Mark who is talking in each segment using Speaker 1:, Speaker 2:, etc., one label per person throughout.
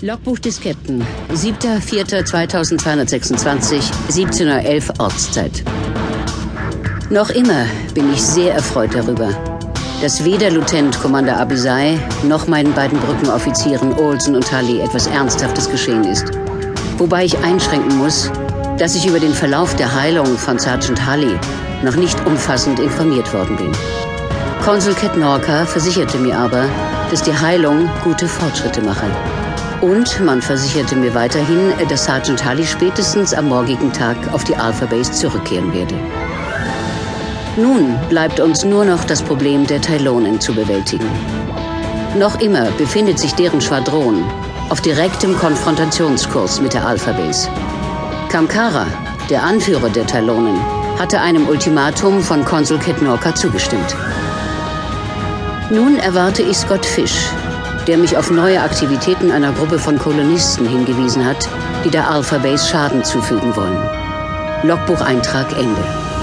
Speaker 1: Logbuch des Captain. 7.4.2226, 17.11 Uhr Ortszeit. Noch immer bin ich sehr erfreut darüber, dass weder Lieutenant Commander Abisai noch meinen beiden Brückenoffizieren Olsen und Tully etwas Ernsthaftes geschehen ist. Wobei ich einschränken muss, dass ich über den Verlauf der Heilung von Sergeant Hully noch nicht umfassend informiert worden bin. Konsul Cat Norca versicherte mir aber, dass die Heilung gute Fortschritte mache. Und man versicherte mir weiterhin, dass Sergeant Hully spätestens am morgigen Tag auf die Alpha Base zurückkehren werde. Nun bleibt uns nur noch das Problem der Tylonen zu bewältigen. Noch immer befindet sich deren Schwadron auf direktem Konfrontationskurs mit der Alpha Base. Kamkara, der Anführer der Tylonen, hatte einem Ultimatum von Konsul Ketnorka zugestimmt. Nun erwarte ich Scott Fish, der mich auf neue Aktivitäten einer Gruppe von Kolonisten hingewiesen hat, die der Alpha Base Schaden zufügen wollen. Logbucheintrag Ende.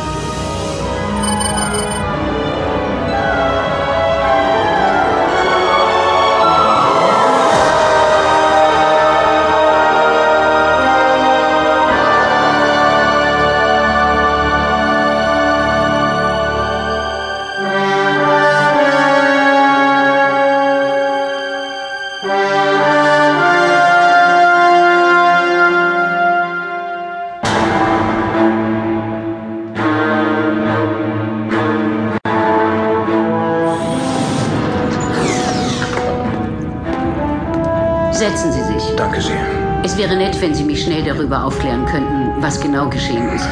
Speaker 1: Setzen Sie sich.
Speaker 2: Danke sehr.
Speaker 1: Es wäre nett, wenn Sie mich schnell darüber aufklären könnten, was genau geschehen ist.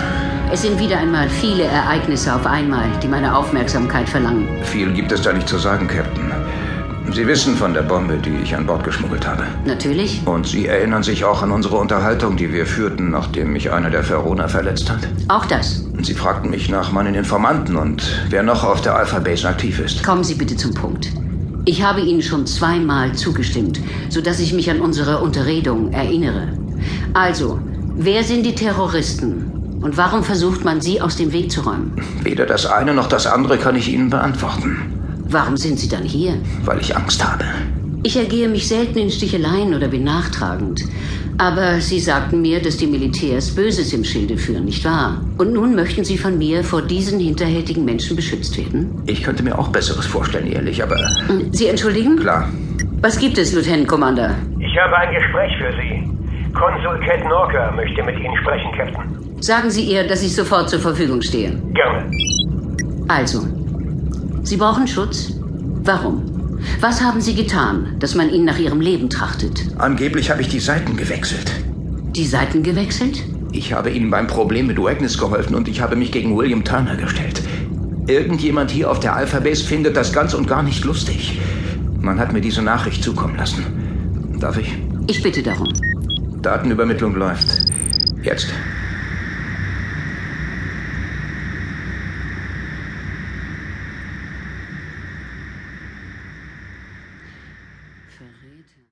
Speaker 1: Es sind wieder einmal viele Ereignisse auf einmal, die meine Aufmerksamkeit verlangen.
Speaker 2: Viel gibt es da nicht zu sagen, Captain. Sie wissen von der Bombe, die ich an Bord geschmuggelt habe.
Speaker 1: Natürlich.
Speaker 2: Und Sie erinnern sich auch an unsere Unterhaltung, die wir führten, nachdem mich einer der Verona verletzt hat?
Speaker 1: Auch das.
Speaker 2: Sie fragten mich nach meinen Informanten und wer noch auf der Alpha Base aktiv ist.
Speaker 1: Kommen Sie bitte zum Punkt. Ich habe Ihnen schon zweimal zugestimmt, sodass ich mich an unsere Unterredung erinnere. Also, wer sind die Terroristen? Und warum versucht man, sie aus dem Weg zu räumen?
Speaker 2: Weder das eine noch das andere kann ich Ihnen beantworten,
Speaker 1: Warum sind sie dann hier?
Speaker 2: weil ich Angst habe.
Speaker 1: Ich ergehe mich selten in Sticheleien oder bin nachtragend. Aber Sie sagten mir, dass die Militärs Böses im Schilde führen, nicht wahr? Und nun möchten Sie von mir vor diesen hinterhältigen Menschen beschützt werden?
Speaker 2: Ich könnte mir auch Besseres vorstellen, ehrlich, aber
Speaker 1: Sie entschuldigen?
Speaker 2: klar.
Speaker 1: Was gibt es, Lieutenant Commander?
Speaker 3: Ich habe ein Gespräch für Sie. Konsul Cat Norker möchte mit Ihnen sprechen, Captain.
Speaker 1: Sagen Sie ihr, dass ich sofort zur Verfügung stehe.
Speaker 3: Gerne.
Speaker 1: Also, Sie brauchen Schutz? Warum? Was haben Sie getan, dass man Ihnen nach Ihrem Leben trachtet?
Speaker 2: Angeblich habe ich die Seiten gewechselt.
Speaker 1: Die Seiten gewechselt?
Speaker 2: Ich habe Ihnen beim Problem mit Wagnis geholfen und ich habe mich gegen William Turner gestellt. Irgendjemand hier auf der Alpha Base findet das ganz und gar nicht lustig. Man hat mir diese Nachricht zukommen lassen. Darf ich?
Speaker 1: Ich bitte darum.
Speaker 2: Datenübermittlung läuft. Jetzt. verräter